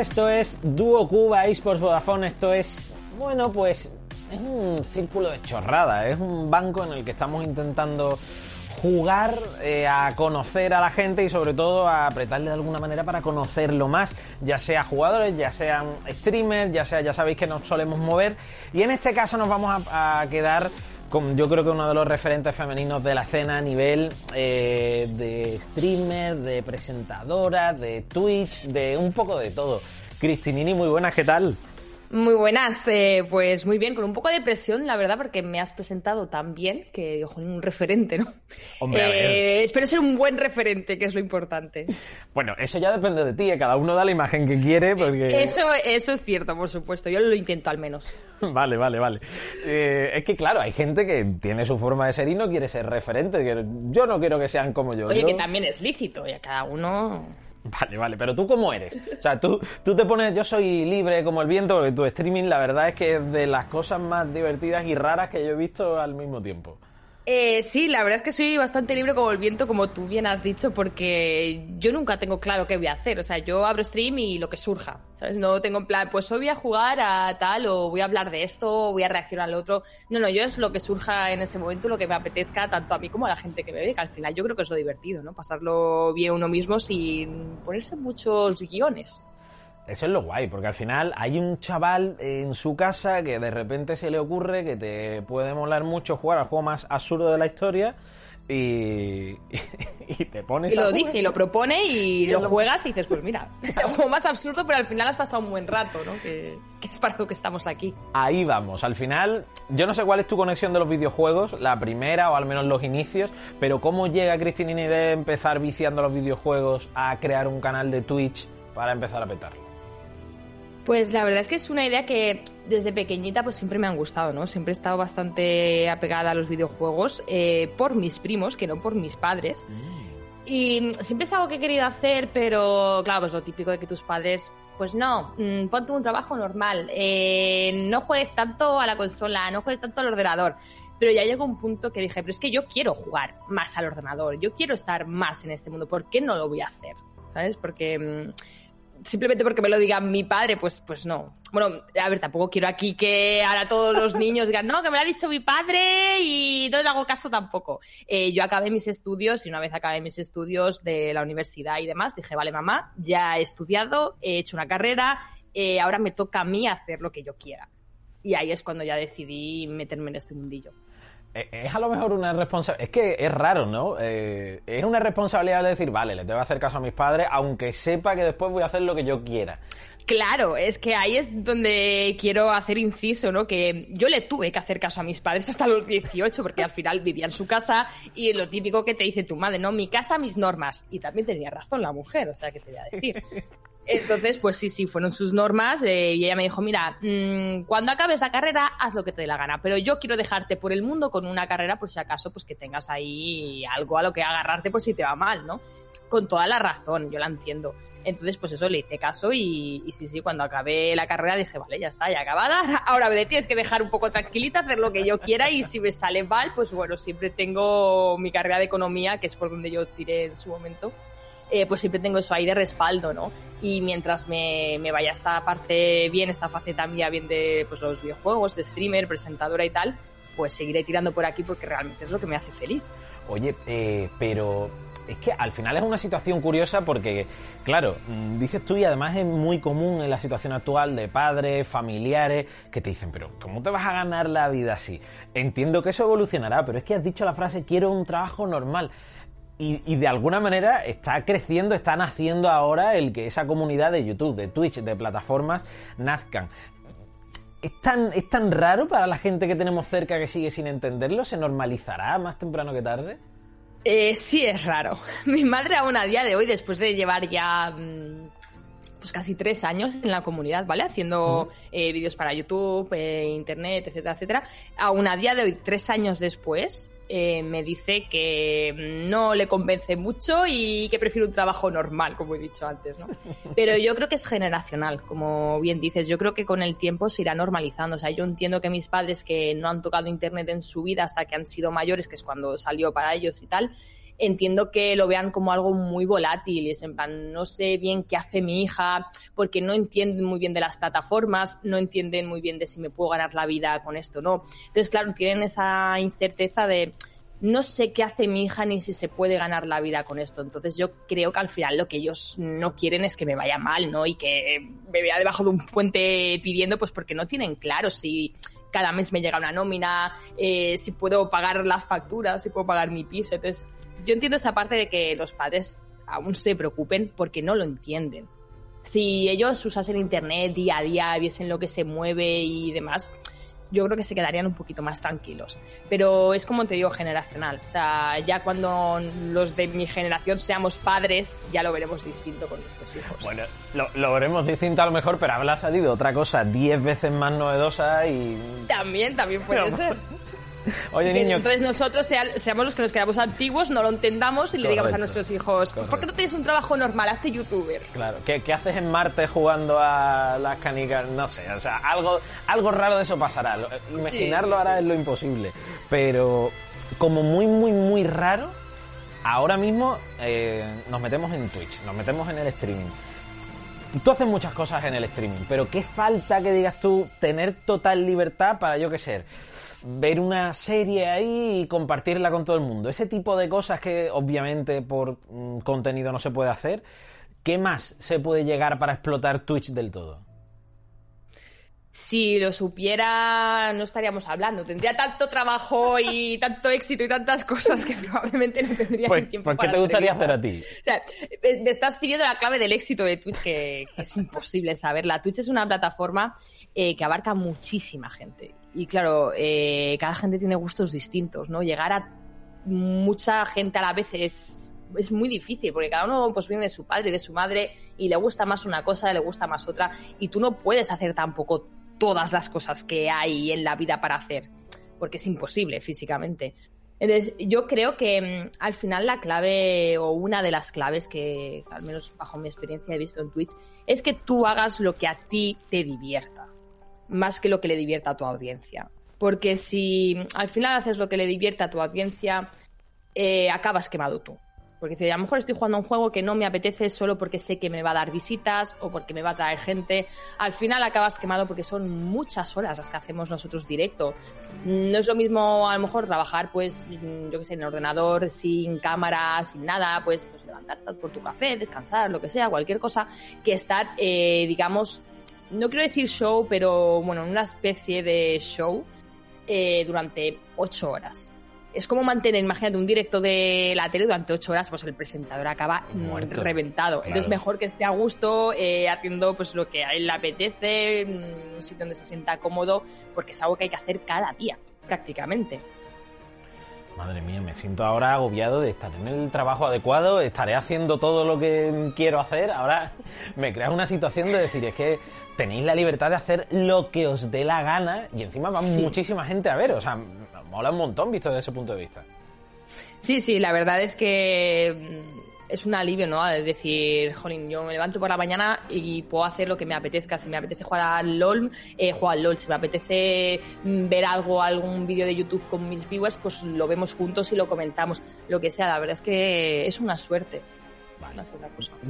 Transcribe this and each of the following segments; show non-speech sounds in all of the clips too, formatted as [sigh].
esto es Duo Cuba eSports Vodafone, esto es, bueno, pues es un círculo de chorrada, es un banco en el que estamos intentando jugar eh, a conocer a la gente y sobre todo a apretarle de alguna manera para conocerlo más, ya sea jugadores, ya sean streamers, ya sea, ya sabéis que nos solemos mover. Y en este caso nos vamos a, quedar yo creo que uno de los referentes femeninos de la escena a nivel eh, de streamer, de presentadora, de Twitch, de un poco de todo. Cristinini, muy buenas, ¿qué tal? Muy buenas, eh, pues muy bien, con un poco de presión, la verdad, porque me has presentado tan bien que, ojo, un referente, ¿no? Hombre, eh, espero ser un buen referente, que es lo importante. Bueno, eso ya depende de ti, ¿eh? cada uno da la imagen que quiere, porque... Eso, eso es cierto, por supuesto, yo lo intento al menos. [laughs] Vale, vale, vale. es que claro, hay gente que tiene su forma de ser y no quiere ser referente. Yo no quiero que sean como yo. Oye, que también es lícito, y a cada uno... [laughs] Vale, vale, pero tú cómo eres? O sea, tú, tú te pones, yo soy libre como el viento, porque tu streaming la verdad es que es de las cosas más divertidas y raras que yo he visto al mismo tiempo. Eh, sí, la verdad es que soy bastante libre como el viento, como tú bien has dicho, porque yo nunca tengo claro qué voy a hacer. O sea, yo abro stream y lo que surja, ¿sabes? No tengo en plan, pues hoy voy a jugar a tal, o voy a hablar de esto, o voy a reaccionar al otro. No, no, yo es lo que surja en ese momento, lo que me apetezca, tanto a mí como a la gente que me ve, que al final yo creo que es lo divertido, ¿no? Pasarlo bien uno mismo sin ponerse muchos guiones. Eso es lo guay, porque al final hay un chaval en su casa que de repente se le ocurre que te puede molar mucho jugar al juego más absurdo de la historia y, [laughs] y, te pones y lo dice y lo propone y lo, juegas y dices pues mira [laughs] el juego más absurdo pero al final has pasado un buen rato no que, es para lo que estamos aquí. Ahí vamos. Al final yo no sé cuál es tu conexión de los videojuegos la primera o al menos los inicios pero cómo llega Cristinini de empezar viciando los videojuegos a crear un canal de Twitch para empezar a petarlo pues la verdad es que es una idea que desde pequeñita pues siempre me han gustado, ¿no? Siempre he estado bastante apegada a los videojuegos eh, por mis primos, que no por mis padres. Mm. Y siempre es algo que he querido hacer, pero claro, pues lo típico de que tus padres, pues no, mm, ponte un trabajo normal, eh, no juegues tanto a la consola, no juegues tanto al ordenador. Pero ya llegó un punto que dije, pero es que yo quiero jugar más al ordenador, yo quiero estar más en este mundo, ¿por qué no lo voy a hacer? ¿Sabes? Porque mm, simplemente porque me lo diga mi padre, pues, pues no. Bueno, a ver, tampoco quiero aquí que ahora todos los niños digan, no, que me lo ha dicho mi padre y no le hago caso tampoco. Eh, yo acabé mis estudios y una vez acabé mis estudios de la universidad y demás, dije, vale, mamá, ya he estudiado, he hecho una carrera, eh, ahora me toca a mí hacer lo que yo quiera. Y ahí es cuando ya decidí meterme en este mundillo. Eh, es a lo mejor una responsabilidad. Es que es raro, ¿no? Eh, es una responsabilidad de decir, vale, le tengo que hacer caso a mis padres, aunque sepa que después voy a hacer lo que yo quiera. Claro, es que ahí es donde quiero hacer inciso, ¿no? Que yo le tuve que hacer caso a mis padres hasta los 18, porque al final vivía en su casa y lo típico que te dice tu madre, ¿no? Mi casa, mis normas. Y también tenía razón la mujer, o sea, ¿qué te voy a decir? Entonces, pues sí, sí, fueron sus normas eh, y ella me dijo, mira, mm, cuando acabes la carrera, haz lo que te dé la gana, pero yo quiero dejarte por el mundo con una carrera por si acaso, pues que tengas ahí algo a lo que agarrarte por si te va mal, ¿no? Con toda la razón, yo la entiendo. Entonces, pues eso, le hice caso y, sí, sí, cuando acabé la carrera dije, vale, ya está, ya acabada. Ahora me tienes que dejar un poco tranquilita, hacer lo que yo quiera y si me sale mal, pues bueno, siempre tengo mi carrera de economía, que es por donde yo tiré en su momento. Eh, pues siempre tengo eso ahí de respaldo, ¿no? Y mientras me, vaya esta parte bien, esta faceta mía bien de pues, los videojuegos, de streamer, presentadora y tal, pues seguiré tirando por aquí porque realmente es lo que me hace feliz. Oye, eh, pero es que al final es una situación curiosa porque, claro, mm, dices tú y además es muy común en la situación actual de padres, familiares, que te dicen, pero ¿cómo te vas a ganar la vida así? Entiendo que eso evolucionará, pero es que has dicho la frase, quiero un trabajo normal y, de alguna manera está creciendo, está naciendo ahora el que esa comunidad de YouTube, de Twitch, de plataformas nazcan. ¿Es tan, ¿Es tan raro para la gente que tenemos cerca que sigue sin entenderlo? ¿Se normalizará más temprano que tarde? Eh, sí, es raro. [laughs] Mi madre aún a día de hoy, después de llevar ya mm, pues casi tres años en la comunidad, ¿vale? Haciendo eh, vídeos para YouTube, eh, Internet, etcétera, etcétera. Aún a día de hoy, tres años después, eh, me dice que no le convence mucho y que prefiere un trabajo normal, como he dicho antes, ¿no? [laughs] Pero yo creo que es generacional, como bien dices. Yo creo que con el tiempo se irá normalizando. O sea, yo entiendo que mis padres que no han tocado internet en su vida hasta que han sido mayores, que es cuando salió para ellos y tal, entiendo que lo vean como algo muy volátil. Y es en plan, no sé bien qué hace mi hija, porque no entienden muy bien de las plataformas, no entienden muy bien de si me puedo ganar la vida con esto, ¿no? Entonces, claro, tienen esa incerteza de no sé qué hace mi hija ni si se puede ganar la vida con esto. Entonces yo creo que al final lo que ellos no quieren es que me vaya mal, ¿no? Y que me vea debajo de un puente pidiendo, pues porque no tienen claro si cada mes me llega una nómina, eh, si puedo pagar las facturas, si puedo pagar mi piso. Entonces yo entiendo esa parte de que los padres aún se preocupen porque no lo entienden. Si ellos usasen internet día a día, viesen lo que se mueve y demás, yo creo que se quedarían un poquito más tranquilos. Pero es como te digo, generacional. O sea, ya cuando los de mi generación seamos padres, ya lo veremos distinto con nuestros hijos. Bueno, lo, veremos distinto a lo mejor, pero habrá salido otra cosa diez veces más novedosa y... También, también puede ser. [laughs] Oye, niño. Entonces nosotros seamos los que nos quedamos antiguos, no lo entendamos y le digamos a nuestros hijos, ¿por qué no tienes un trabajo normal? Hazte youtuber. Claro, ¿Qué, haces en Marte jugando a las canicas? No sé, o sea, algo, algo raro de eso pasará. Imaginarlo ahora es lo imposible. Pero como muy, muy, muy raro, ahora mismo eh, nos metemos en Twitch, nos metemos en el streaming. Tú haces muchas cosas en el streaming, pero ¿qué falta que digas tú tener total libertad para, yo qué sé, ver una serie ahí y compartirla con todo el mundo. Ese tipo de cosas que obviamente por mm, contenido no se puede hacer. ¿Qué más se puede llegar para explotar Twitch del todo? Si lo supiera, no estaríamos hablando. Tendría tanto trabajo y tanto éxito y tantas cosas que probablemente no tendría pues, tiempo pues, ¿Qué te gustaría hacer a ti? O sea, me estás pidiendo la clave del éxito de Twitch, que, es imposible saberla. Twitch es una plataforma eh, que abarca muchísima gente y claro, eh, cada gente tiene gustos distintos, ¿no? Llegar a mucha gente a la vez es, es muy difícil, porque cada uno pues viene de su padre y de su madre y le gusta más una cosa, le gusta más otra, y tú no puedes hacer tampoco todas las cosas que hay en la vida para hacer, porque es imposible físicamente. Entonces, yo creo que mm, al final la clave, o una de las claves que, al menos bajo mi experiencia he visto en Twitch, es que tú hagas lo que a ti te divierta más que lo que le divierta a tu audiencia. Porque si al final haces lo que le divierta a tu audiencia, eh, acabas quemado tú. Porque si a lo mejor estoy jugando un juego que no me apetece solo porque sé que me va a dar visitas o porque me va a traer gente, al final acabas quemado porque son muchas horas las que hacemos nosotros directo. No es lo mismo a lo mejor trabajar, pues, yo que sé, en el ordenador, sin cámara, sin nada, pues, pues levantarte por tu café, descansar, lo que sea, cualquier cosa, que estar, eh, digamos, no quiero decir show, pero bueno, una especie de show eh, durante ocho horas. Es como mantener, imagínate, un directo de la tele durante ocho horas, pues el presentador acaba reventado. Entonces mejor que esté a gusto, eh, haciendo pues lo que a él le apetece, un sitio donde se sienta cómodo, porque es algo que hay que hacer cada día, prácticamente. Madre mía, me siento ahora agobiado de estar en el trabajo adecuado, estaré haciendo todo lo que quiero hacer. Ahora me crea una situación de decir, es que tenéis la libertad de hacer lo que os dé la gana y encima va muchísima gente a ver. O sea, mola un montón visto desde ese punto de vista. Sí, sí, la verdad es que es un alivio, ¿no? De decir, jolín, yo me levanto por la mañana y puedo hacer lo que me apetezca. Si me apetece jugar al LOL, eh, juego al LOL. Si me apetece mm, ver algo, algún vídeo de YouTube con mis viewers, pues lo vemos juntos y lo comentamos. Lo que sea, la verdad es que es una suerte. Vale.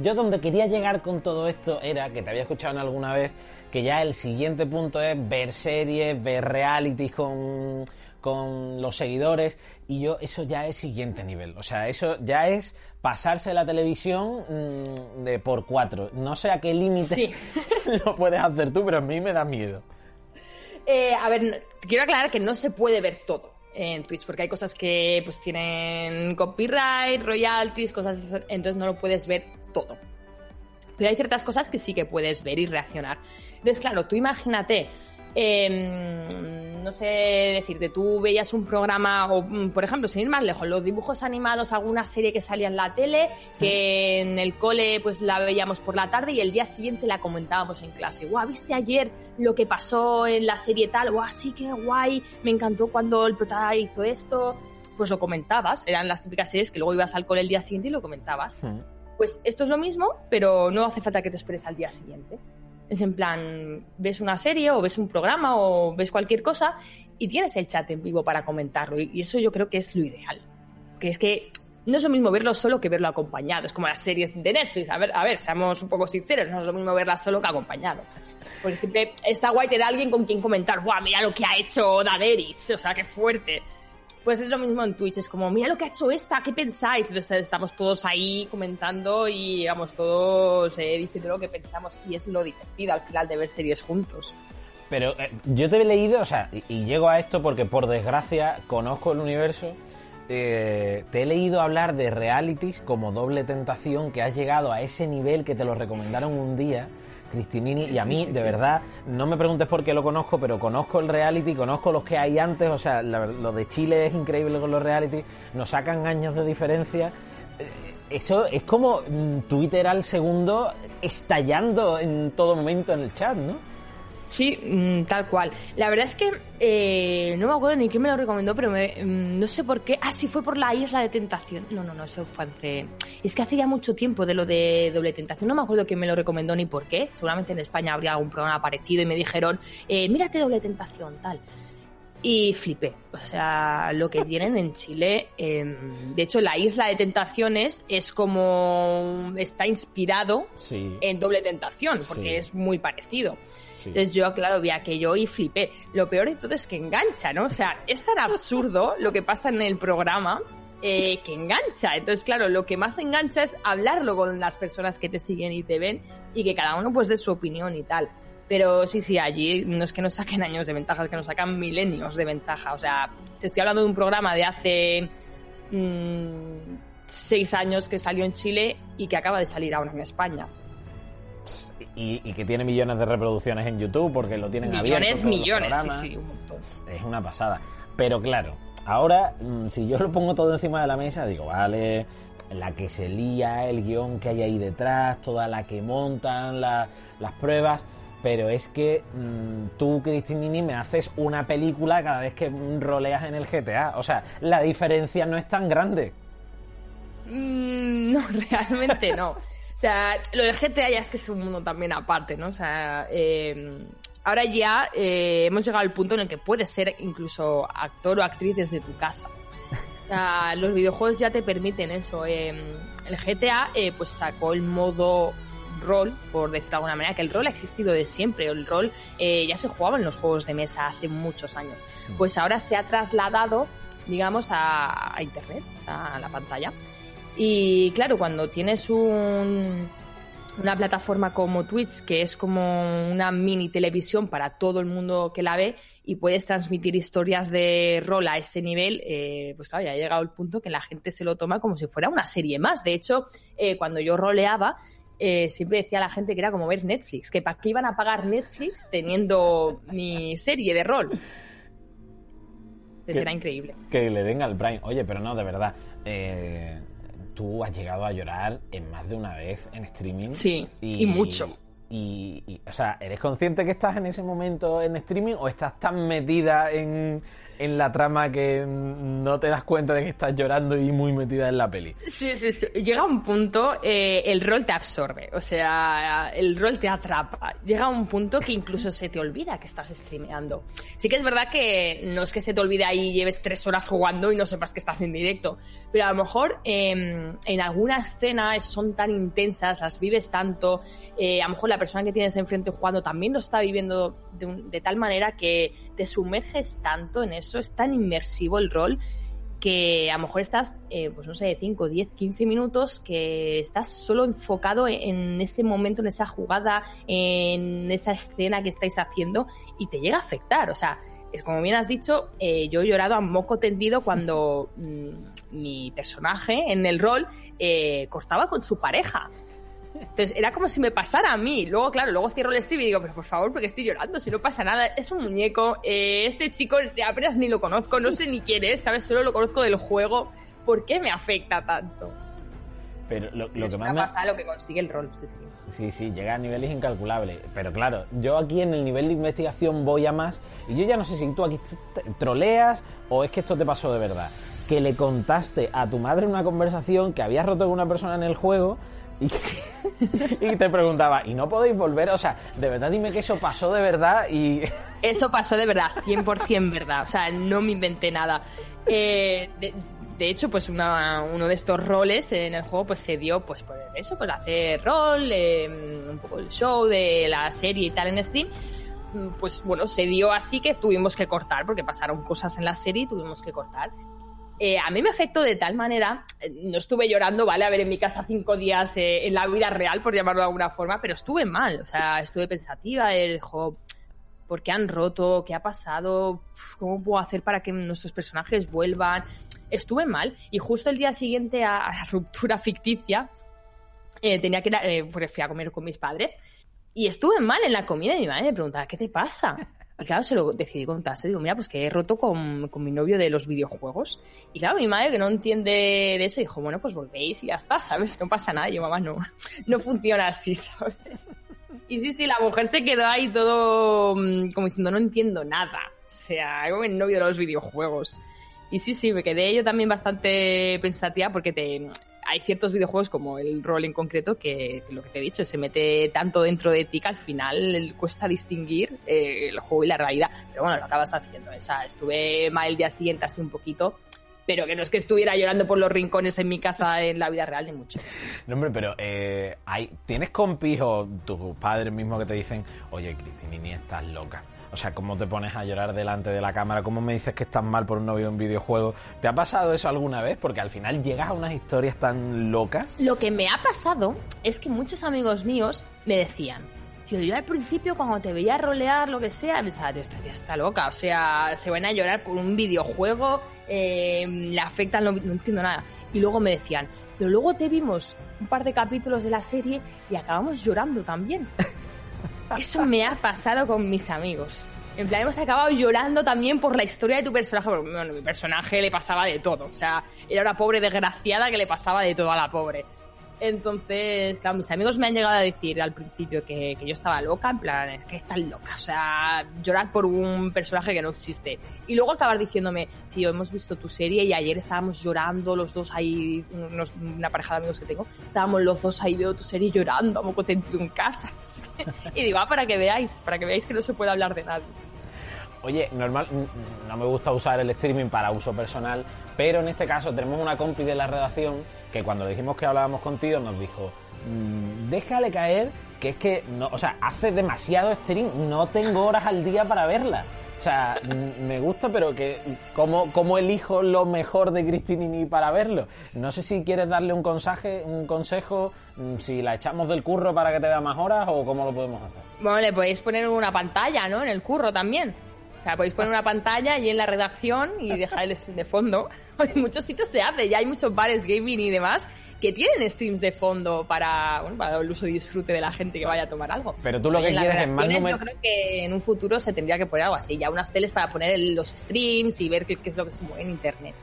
Yo donde quería llegar con todo esto era, que te había escuchado en alguna vez, que ya el siguiente punto es ver series, ver realities con con los seguidores y yo eso ya es siguiente nivel. O sea, eso ya es pasarse la televisión mm, de por cuatro. No sé a qué límite [laughs] lo puedes hacer tú, pero a mí me da miedo. Eh, a ver, quiero aclarar que no se puede ver todo en Twitch porque hay cosas que pues tienen copyright, royalties, cosas entonces no lo puedes ver todo. Pero hay ciertas cosas que sí que puedes ver y reaccionar. Entonces, claro, tú imagínate Em, no sé decirte, tú veías un programa, o mm, por ejemplo, sin ir más lejos, los dibujos animados, alguna serie que salía en la tele, que en el cole pues la veíamos por la tarde y el día siguiente la comentábamos en clase. Guau, ¿viste ayer lo que pasó en la serie tal? Guau, sí, qué guay, me encantó cuando el protagonista hizo esto. Pues lo comentabas, eran las típicas series que luego ibas al cole el día siguiente y lo comentabas. Pues esto es lo mismo, pero no hace falta que te esperes al día siguiente. Es en plan, ves una serie o ves un programa o ves cualquier cosa y tienes el chat en vivo para comentarlo. Y eso yo creo que es lo ideal. Que es que no es lo mismo verlo solo que verlo acompañado. Es como las series de Netflix. A ver, a ver, seamos un poco sinceros, no es lo mismo verla solo que acompañado. Porque siempre está guay tener a alguien con quien comentar, ¡guau, mira lo que ha hecho Daenerys! O sea, qué fuerte. Pues es lo mismo en Twitch, es como, mira lo que ha hecho esta, ¿qué pensáis? Entonces estamos todos ahí comentando y, digamos, todos eh, diciendo lo que pensamos. Y es lo divertido al final de ver series juntos. Pero eh, yo te he leído, o sea, y, llego a esto porque por desgracia conozco el universo eh, te he leído hablar de realities como Doble Tentación, que has llegado a ese nivel que te lo recomendaron un día, Cristinini, y a mí, de verdad, no me preguntes por qué lo conozco, pero conozco el reality, conozco los que hay antes, o sea, lo de Chile es increíble con los reality, nos sacan años de diferencia. Eh, eso es como mm, Twitter al segundo estallando en todo momento en el chat, ¿no? Sí, mm, tal cual. La verdad es que eh, no me acuerdo ni quién me lo recomendó, pero mm, no sé por qué. Ah, sí, fue por la isla de tentación. No, no, no, eso fue hace. Es que hace ya mucho tiempo de lo de doble tentación. No me acuerdo quién me lo recomendó ni por qué. Seguramente en España habría algún programa parecido y me dijeron, eh, mírate doble tentación, tal. Y flipé. O sea, lo que tienen en Chile. Em, de hecho, la isla de tentaciones es como. Está inspirado en doble tentación, porque es muy parecido. Entonces yo, claro, vi aquello y flipé. Lo peor de todo es que engancha, ¿no? O sea, es tan absurdo lo que pasa en el programa eh, que engancha. Entonces, claro, lo que más engancha es hablarlo con las personas que te siguen y te ven y que cada uno pues dé su opinión y tal. Pero sí, sí, allí no es que nos saquen años de ventaja, es que nos sacan milenios de ventaja. O sea, te estoy hablando de un programa de hace mmm, seis años que salió en Chile y que acaba de salir ahora en España y, que tiene millones de reproducciones en YouTube porque lo tienen millones, abierto. Millones, millones, sí, sí, un montón. Es una pasada. Pero claro, ahora, mm, si yo lo pongo todo encima de la mesa, digo, vale, la que se lía, el guion que hay ahí detrás, toda la que montan, las pruebas. Pero es que mm, tú, Cristinini, me haces una película cada vez que roleas en el GTA. O sea, la diferencia no es tan grande. Mm, no, [laughs] realmente no. O sea, lo del GTA ya es que es un mundo también aparte, ¿no? O sea, eh, ahora ya eh, hemos llegado al punto en el que puedes ser incluso actor o actriz desde tu casa. O sea, [laughs] los videojuegos ya te permiten eso. Eh, el GTA pues sacó el modo rol, por decirlo de alguna manera, que el rol ha existido de siempre. El rol ya se jugaba en los juegos de mesa hace muchos años. Mm. Pues ahora se ha trasladado, digamos, a, a Internet, o sea, a la pantalla. Y claro, cuando tienes un, una plataforma como Twitch, que es como una mini televisión para todo el mundo que la ve, y puedes transmitir historias de rol a ese nivel, eh, pues claro, ya ha llegado el punto que la gente se lo toma como si fuera una serie más. De hecho, eh, cuando yo roleaba, eh, siempre decía a la gente que era como ver Netflix, que para qué iban a pagar Netflix teniendo mi serie de rol. Entonces era increíble. Que le den al Prime. Oye, pero no, de verdad. Eh, tú has llegado a llorar en más de una vez en streaming. Sí, y, mucho. y, o sea, ¿eres consciente que estás en ese momento en streaming o estás tan metida en, en la trama que no te das cuenta de que estás llorando y muy metida en la peli. Sí, sí, sí. Llega un punto, eh, el rol te absorbe, o sea, el rol te atrapa. Llega un punto que incluso se te olvida que estás streameando. Sí que es verdad que no es que se te olvide ahí y lleves tres horas jugando y no sepas que estás en directo, pero a lo mejor em, en alguna escena son tan intensas, las vives tanto, eh, a lo mejor la persona que tienes enfrente jugando también lo está viviendo de, de tal manera que te sumerges tanto en eso es tan inmersivo el rol que a lo mejor estás, eh, pues no sé, 5, 10, 15 minutos que estás solo enfocado en ese momento, en esa jugada, en esa escena que estáis haciendo y te llega a afectar. O sea, es como bien has dicho, eh, yo he llorado a moco tendido cuando mm, mi personaje en el rol eh, cortaba con su pareja. Entonces era como si me pasara a mí. Luego, claro, luego cierro el stream y digo, pero por favor, porque estoy llorando, si no pasa nada. Es un muñeco, eh, este chico apenas ni lo conozco, no sé ni quién es, ¿sabes? Solo lo conozco del juego. ¿Por qué me afecta tanto? Pero lo, que más me pasa lo que consigue el rol, sí, sí. Sí, sí, llega a niveles incalculables. Pero claro, yo aquí en el nivel de investigación voy a más. Y yo ya no sé si tú aquí troleas o es que esto te pasó de verdad. Que le contaste a tu madre una conversación que habías roto con una persona en el juego [laughs] y, te preguntaba, ¿y no podéis volver? O sea, de verdad dime que eso pasó de verdad y... [laughs] Eso pasó de verdad, 100% verdad. O sea, no me inventé nada. Eh, de, de hecho, pues una, uno de estos roles en el juego pues se dio pues por eso, pues hacer rol, eh, un poco el show de la serie y tal en stream. Mm, Pues bueno, se dio así que tuvimos que cortar, porque pasaron cosas en la serie y tuvimos que cortar. Eh, a mí me afectó de tal manera, eh, no estuve llorando, ¿vale? A ver, en mi casa cinco días eh, en la vida real, por llamarlo de alguna forma, pero estuve mal, o sea, estuve pensativa, el juego, ¿por qué han roto? ¿Qué ha pasado? ¿Cómo puedo hacer para que nuestros personajes vuelvan? Estuve mal y justo el día siguiente a, la ruptura ficticia, tenía que ir a, fui a comer con mis padres y estuve mal en la comida y mi madre me preguntaba, ¿qué te pasa? Y claro, se lo decidí contarse. Digo, mira, pues que he roto con, con mi novio de los videojuegos. Y claro, mi madre, que no entiende de eso, dijo, bueno, pues volvéis y ya está, ¿sabes? No pasa nada. Y yo, mamá, no, no funciona así, [laughs] ¿sabes? Y sí, sí, la mujer se quedó ahí todo mm, como diciendo, no entiendo nada. O sea, hago el novio de los videojuegos. Y sí, sí, me quedé yo también bastante pensativa porque te, hay ciertos videojuegos como el rol en concreto que, que lo que te he dicho se mete tanto dentro de ti que al final cuesta distinguir eh, el juego y la realidad. Pero bueno, lo acabas haciendo. O sea, estuve mal el día siguiente así un poquito, pero que no es que estuviera llorando por los rincones en mi casa en la vida real ni mucho. No, hombre, pero eh, hay, ¿tienes compis o tus padres mismos que te dicen, oye, Cristinini, estás loca? O sea, ¿cómo te pones a llorar delante de la cámara? ¿Cómo me dices que estás mal por un novio en videojuego? ¿Te ha pasado eso alguna vez? Porque al final llegas a unas historias tan locas. Lo que me ha pasado es que muchos amigos míos me decían, tío, yo al principio cuando te veía rolear, lo que sea, pensaba, tío, esta tía está loca. O sea, se van a llorar por un videojuego, eh, le afectan, no, no entiendo nada. Y luego me decían, pero luego te vimos un par de capítulos de la serie y acabamos llorando también. [laughs] Eso me ha pasado con mis amigos. En plan, hemos acabado llorando también por la historia de tu personaje. Porque, bueno, mi personaje le pasaba de todo. O sea, era una pobre desgraciada que le pasaba de todo a la pobre. Entonces, claro, mis amigos me han llegado a decir al principio que, que yo estaba loca, en plan, es que estás loca, o sea, llorar por un personaje que no existe. Y luego acabar diciéndome, tío, hemos visto tu serie y ayer estábamos llorando los dos ahí, una pareja de amigos que tengo, estábamos los dos ahí viendo tu serie llorando, a moco en casa. [laughs] y digo, ah, para que veáis, para que veáis que no se puede hablar de nadie. Oye, normal, no me gusta usar el streaming para uso personal, pero en este caso tenemos una compi de la redacción que cuando le dijimos que hablábamos contigo nos dijo, "Mm, déjale caer que es que, no, o sea, hace demasiado stream, no tengo horas al día para verla. O sea, me gusta, pero que ¿cómo, cómo elijo lo mejor de Cristinini para verlo? No sé si quieres darle un consejo, un consejo, mm, si la echamos del curro para que te da más horas o cómo lo podemos hacer. Bueno, le podéis poner una pantalla, ¿no? En el curro también. O sea, podéis poner una pantalla y en la redacción y [laughs] dejar el stream de fondo. [laughs] En muchos sitios se hace, ya hay muchos bares gaming y demás que tienen streams de fondo para, bueno, para el uso y disfrute de la gente que vaya a tomar algo. Pero tú lo y que en las quieres es más número- Yo creo que en un futuro se tendría que poner algo así, ya unas teles para poner los streams y ver qué, qué es lo que se mueve en internet.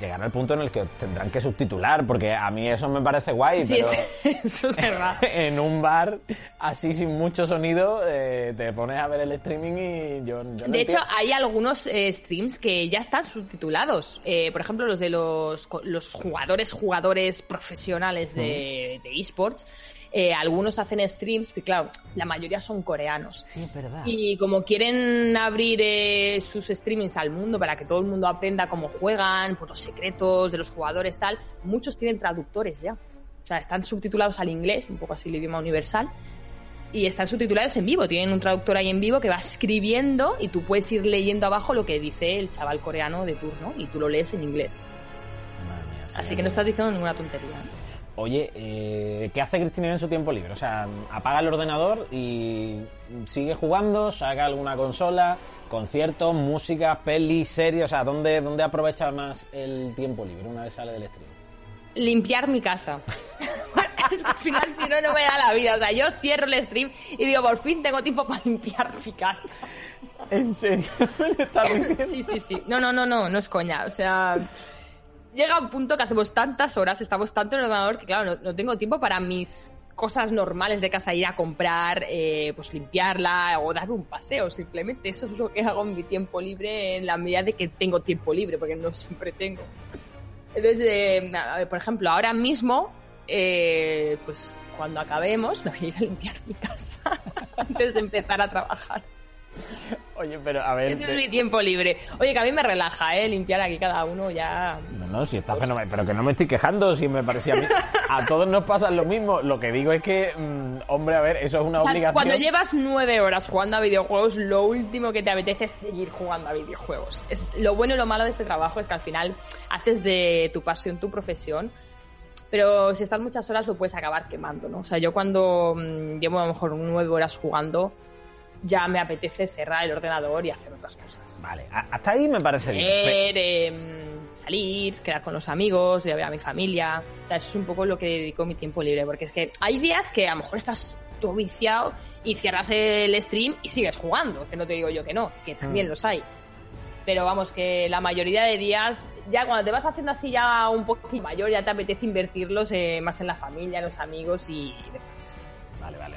Llegar al punto en el que tendrán que subtitular, porque a mí eso me parece guay, Sí, pero es- [laughs] eso es verdad. [laughs] en un bar así sin mucho sonido eh, te pones a ver el streaming y yo, yo no De hecho, hay algunos eh, streams que ya están subtitulados. Eh, por ejemplo, los de los, los jugadores, jugadores profesionales de, de esports. Eh, algunos hacen streams, y claro, la mayoría son coreanos. Sí, es verdad. Y como quieren abrir eh, sus streamings al mundo para que todo el mundo aprenda cómo juegan, por los secretos de los jugadores, tal, muchos tienen traductores ya. O sea, están subtitulados al inglés, un poco así el idioma universal, y están subtitulados en vivo. Tienen un traductor ahí en vivo que va escribiendo y tú puedes ir leyendo abajo lo que dice el chaval coreano de turno y tú lo lees en inglés. Madre mía, sí, Así que no estás diciendo ninguna tontería. Oye, eh, ¿qué hace Cristina en su tiempo libre? O sea, apaga el ordenador y sigue jugando, saca alguna consola, conciertos, música, pelis, series, o sea, ¿dónde, ¿dónde aprovecha más el tiempo libre una vez sale del stream? limpiar mi casa. [laughs] Al final, si no, no me da la vida. O sea, yo cierro el stream y digo, por fin tengo tiempo para limpiar mi casa. ¿En serio? [laughs] ¿Me estás [laughs] diciendo? Sí, sí, sí. No, no, no, no, no es coña. O sea, llega un punto que hacemos tantas horas, estamos tanto en el ordenador que, claro, no, tengo tiempo para mis cosas normales de casa, ir a comprar, eh, pues limpiarla o dar un paseo, simplemente. Eso es lo que hago en mi tiempo libre en la medida de que tengo tiempo libre, porque no siempre tengo. Entonces, eh, por ejemplo, ahora mismo, eh, pues cuando acabemos, [laughs] me voy a ir a limpiar mi casa [laughs] antes de empezar a trabajar. [laughs] Oye, pero a ver. Ese es mi tiempo libre. Oye, que a mí me relaja, ¿eh? Limpiar aquí cada uno ya. No, no, si está fenomenal. Pero que no me estoy quejando, si me parecía a mí. A todos nos pasa lo mismo. Lo que digo es que, mm, hombre, a ver, eso es una O sea, obligación. cuando llevas nueve horas jugando a videojuegos, lo último que te apetece es seguir jugando a videojuegos. Es, lo bueno y lo malo de este trabajo es que al final haces de tu pasión tu profesión. Pero si estás muchas horas lo puedes acabar quemando, ¿no? O sea, yo cuando mm, llevo a lo mejor nueve horas jugando, ya me apetece cerrar el ordenador y hacer otras cosas. Vale, hasta ahí me parece bien. Leer, eh, salir, quedar con los amigos, ir a ver a mi familia. O sea, eso es un poco lo que dedico mi tiempo libre, porque es que hay días que a lo mejor estás todo viciado y cierras el stream y sigues jugando, que no te digo yo que no, que también Mm. los hay. Pero vamos, que la mayoría de días, ya cuando te vas haciendo así ya un poquito mayor, ya te apetece invertirlos eh, más en la familia, en los amigos y demás.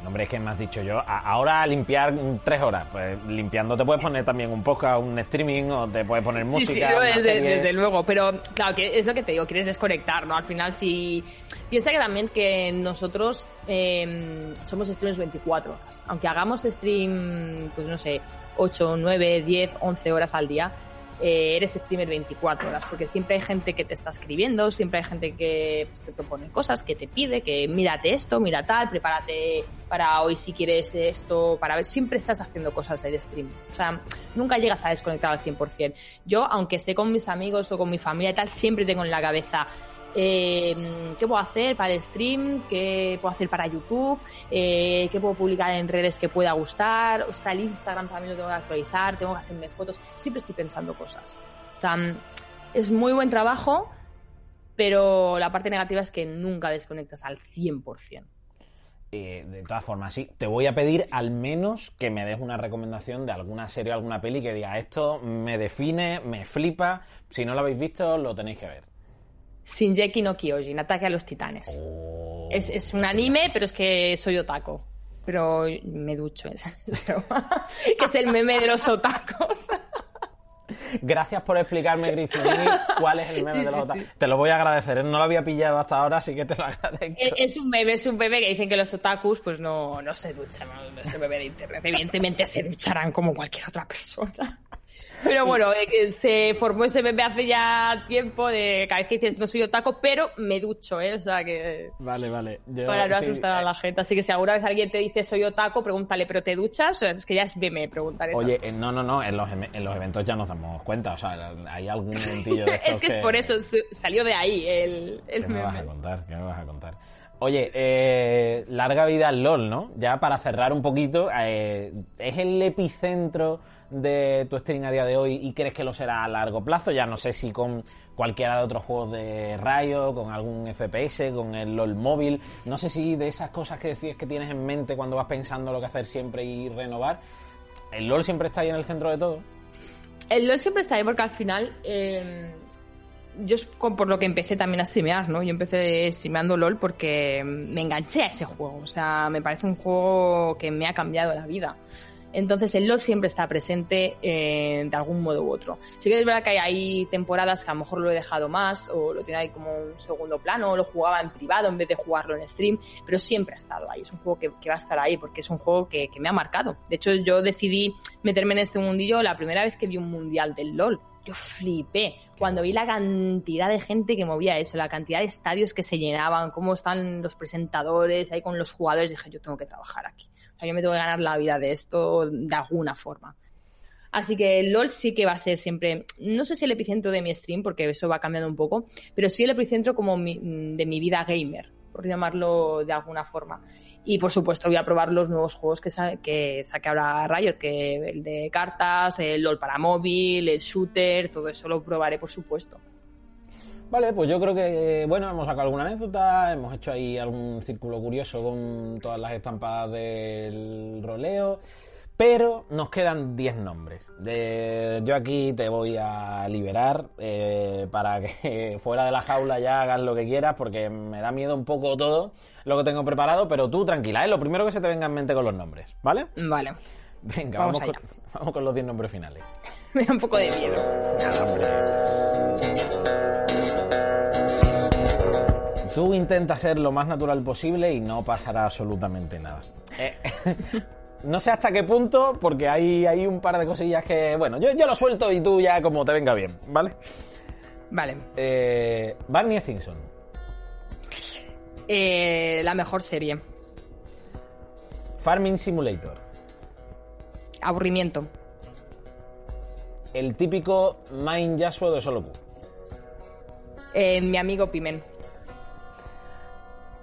Hombre, es que me has dicho yo. a- ahora limpiar mm, tres horas. Pues limpiando te puedes poner también un podcast, un streaming, o te puedes poner música. Sí, sí, no, desde, desde luego, pero claro, que es lo que te digo, quieres desconectar, ¿no? Al final, si. Piensa que también que nosotros eh, somos streamers 24 horas. Aunque hagamos stream, pues no sé, 8, 9, 10, 11 horas al día, eh, eres streamer 24 horas, porque siempre hay gente que te está escribiendo, siempre hay gente que pues, te propone cosas, que te pide, que mírate esto, mira tal, prepárate para hoy si quieres esto, para ver, siempre estás haciendo cosas del stream. O sea, nunca llegas a desconectar al 100%. Yo, aunque esté con mis amigos o con mi familia y tal, siempre tengo en la cabeza eh, qué puedo hacer para el stream, qué puedo hacer para YouTube, eh, qué puedo publicar en redes que pueda gustar, o sea, el Instagram también lo tengo que actualizar, tengo que hacerme fotos, siempre estoy pensando cosas. O sea, es muy buen trabajo, pero la parte negativa es que nunca desconectas al 100%. Eh, de todas formas, sí, te voy a pedir al menos que me des una recomendación de alguna serie o alguna peli que diga esto me define, me flipa. Si no lo habéis visto, lo tenéis que ver. Shinjeki no Kyojin, Ataque a los Titanes. Oh, Es, es un anime, pero es que soy otaco. Pero me ducho, es, [laughs] [laughs] que es el meme de los otacos. [laughs] Gracias por explicarme, Griffinini, cuál es el meme Sí, de sí, los otakus. sí. Te lo voy a agradecer, ¿eh? no lo había pillado hasta ahora, así que te lo agradezco. Es es un meme, es un meme que dicen que los otakus pues no, no se duchan, no, no es el meme de internet. Evidentemente se ducharán como cualquier otra persona. Pero bueno, eh, se formó ese meme hace ya tiempo de cada vez que dices no soy otaku, pero me ducho, ¿eh? O sea que... Vale, vale. Yo- Para no sí, asustar a eh, la gente. Así que si alguna vez alguien te dice soy otaku, pregúntale, ¿pero te duchas? O sea, es que ya es meme preguntar eso. Oye, eh, no, no, no, en los, em- en los eventos ya nos damos cuenta, o sea, hay algún de [laughs] estos es que es por eso, salió de ahí el, el ¿Qué me vas a meme. contar? ¿Qué me vas a contar? Oye, eh, larga vida al LOL, ¿no? Ya para cerrar un poquito, eh, ¿es el epicentro de tu stream a día de hoy y crees que lo será a largo plazo? Ya no sé si con cualquiera de otros juegos de Rayo, con algún FPS, con el LOL móvil, no sé si de esas cosas que decías que tienes en mente cuando vas pensando lo que hacer siempre y renovar, ¿el LOL siempre está ahí en el centro de todo? El LOL siempre está ahí porque al final eh, yo es por lo que empecé también a streamear, ¿no? Yo empecé streameando LOL porque me enganché a ese juego. O sea, me parece un juego que me ha cambiado la vida. Entonces el LOL siempre está presente eh, de algún modo u otro. Sí que es verdad que hay, temporadas que a lo mejor lo he dejado más o lo tiene ahí como un segundo plano o lo jugaba en privado en vez de jugarlo en stream, pero siempre ha estado ahí. Es un juego que, que va a estar ahí porque es un juego que, que me ha marcado. De hecho, yo decidí meterme en este mundillo la primera vez que vi un mundial del LOL. Yo flipé cuando vi la cantidad de gente que movía eso, la cantidad de estadios que se llenaban, cómo están los presentadores ahí con los jugadores. Dije, yo tengo que trabajar aquí. O sea, yo me tengo que ganar la vida de esto de alguna forma. Así que LOL sí que va a ser siempre, no sé si el epicentro de mi stream, porque eso va cambiando un poco, pero sí el epicentro como mi- de mi vida gamer, por llamarlo de alguna forma. Y por supuesto voy a probar los nuevos juegos que, sa- que saque ahora Riot, que el de cartas, el LOL para móvil, el shooter, todo eso lo probaré por supuesto. Vale, pues yo creo que, bueno, hemos sacado alguna anécdota, hemos hecho ahí algún círculo curioso con todas las estampadas del roleo, pero nos quedan 10 nombres. De- yo aquí te voy a liberar eh, para que [laughs] fuera de la jaula ya hagas lo que quieras, porque me da miedo un poco todo lo que tengo preparado, pero tú tranquila, es lo primero que se te venga en mente con los nombres, ¿vale? Vale, Venga, Vamos vamos, con, [laughs] vamos con los 10 nombres finales. [laughs] me da un poco de miedo. Tú intenta ser lo más natural posible y no pasará absolutamente nada. Eh, [laughs] No sé hasta qué punto, porque hay, hay un par de cosillas que. Bueno, yo, yo lo suelto y tú ya como te venga bien, ¿vale? Vale. Eh, Barney Stinson. Eh, la mejor serie. Farming Simulator. Aburrimiento. El típico Main Yasuo de Solo Q. Eh, mi amigo Pimen.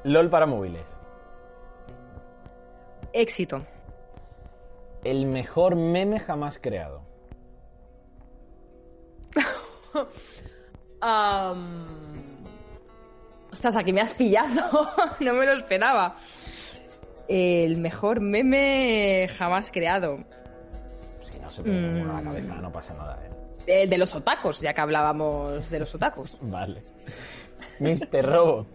LOL para móviles. Éxito. El mejor meme jamás creado. [laughs] Am, Ostras, aquí me has pillado. [laughs] no me lo esperaba. El mejor meme jamás creado. No se ninguno a la cabeza, no pasa nada, ¿eh? De los otacos, ya que hablábamos de los otacos. [laughs] Vale. Mr. Robot.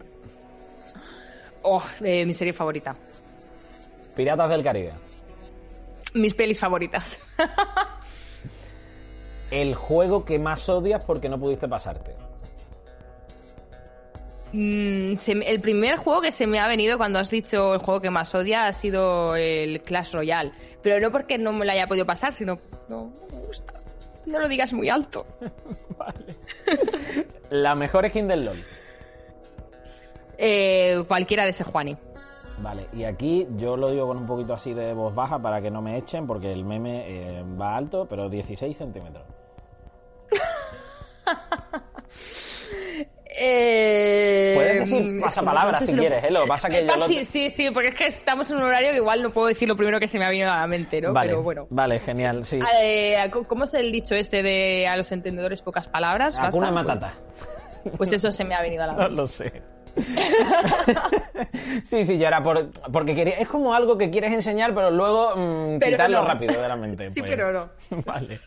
Oh, eh, mi serie favorita. Piratas del Caribe. Mis pelis favoritas. [laughs] El juego que más odias porque no pudiste pasarte. Mm, se el primer juego que se me ha venido cuando has dicho el juego que más odia ha sido el Clash Royale. Pero no porque no me lo haya podido pasar, sino no, no me gusta. No lo digas muy alto. [laughs] Vale. [laughs] La mejor skin del LOL. Eh, cualquiera de ese Juani. Vale, y aquí yo lo digo con un poquito así de voz baja para que no me echen, porque el meme eh, va alto, pero 16 centímetros. [laughs] Eh, Puedes decir mm, pasapalabras que si no quieres, ¿eh? Lo que pasa que yo lo- Sí, sí, sí, porque es que estamos en un horario que igual no puedo decir lo primero que se me ha venido a la mente, ¿no? Vale, Pero bueno. vale, genial, sí. Eh, ¿Cómo es el dicho este de a los entendedores pocas palabras? ¿Basta? Matata. Pues eso se me ha venido a la [laughs] No mente. lo sé. [laughs] sí, sí, yo era por, porque quería. Es como algo que quieres enseñar, pero luego mm, Pero quitarlo no. rápido de la mente. Sí, pues. pero no. [laughs] Vale.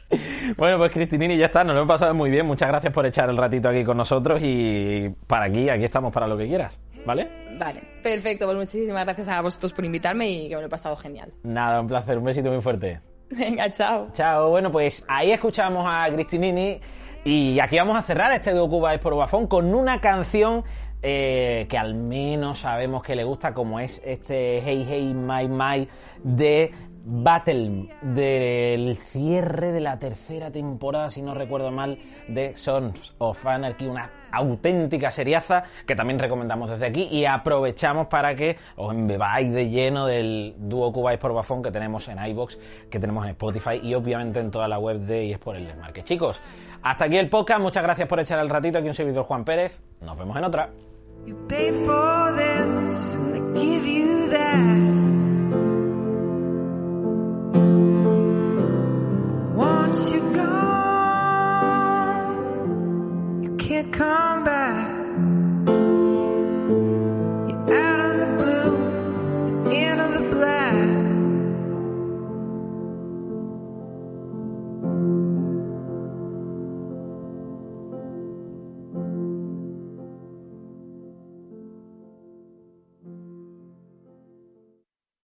Bueno, pues Cristinini, ya está, nos lo hemos pasado muy bien. Muchas gracias por echar el ratito aquí con nosotros y para aquí, aquí estamos para lo que quieras, ¿vale? Vale, perfecto. Pues muchísimas gracias a vosotros por invitarme y que me lo he pasado genial. Nada, un placer, un besito muy fuerte. Venga, chao. Chao, bueno, pues ahí escuchamos a Cristinini y aquí vamos a cerrar este Ocupa por Bafón con una canción eh, que al menos sabemos que le gusta, como es este Hey Hey My My de Battle, del cierre de la tercera temporada, si no recuerdo mal, de Sons of Anarchy, una auténtica seriaza que también recomendamos desde aquí y aprovechamos para que os embebáis de lleno del dúo Cubáis por Bafón que tenemos en iBox, que tenemos en Spotify y obviamente en toda la web de eSport el Desmarque. Chicos, hasta aquí el podcast, muchas gracias por echar el ratito, aquí un servidor Juan Pérez, nos vemos en otra. You pay for this and they give you that. Once you're gone, you can't come back.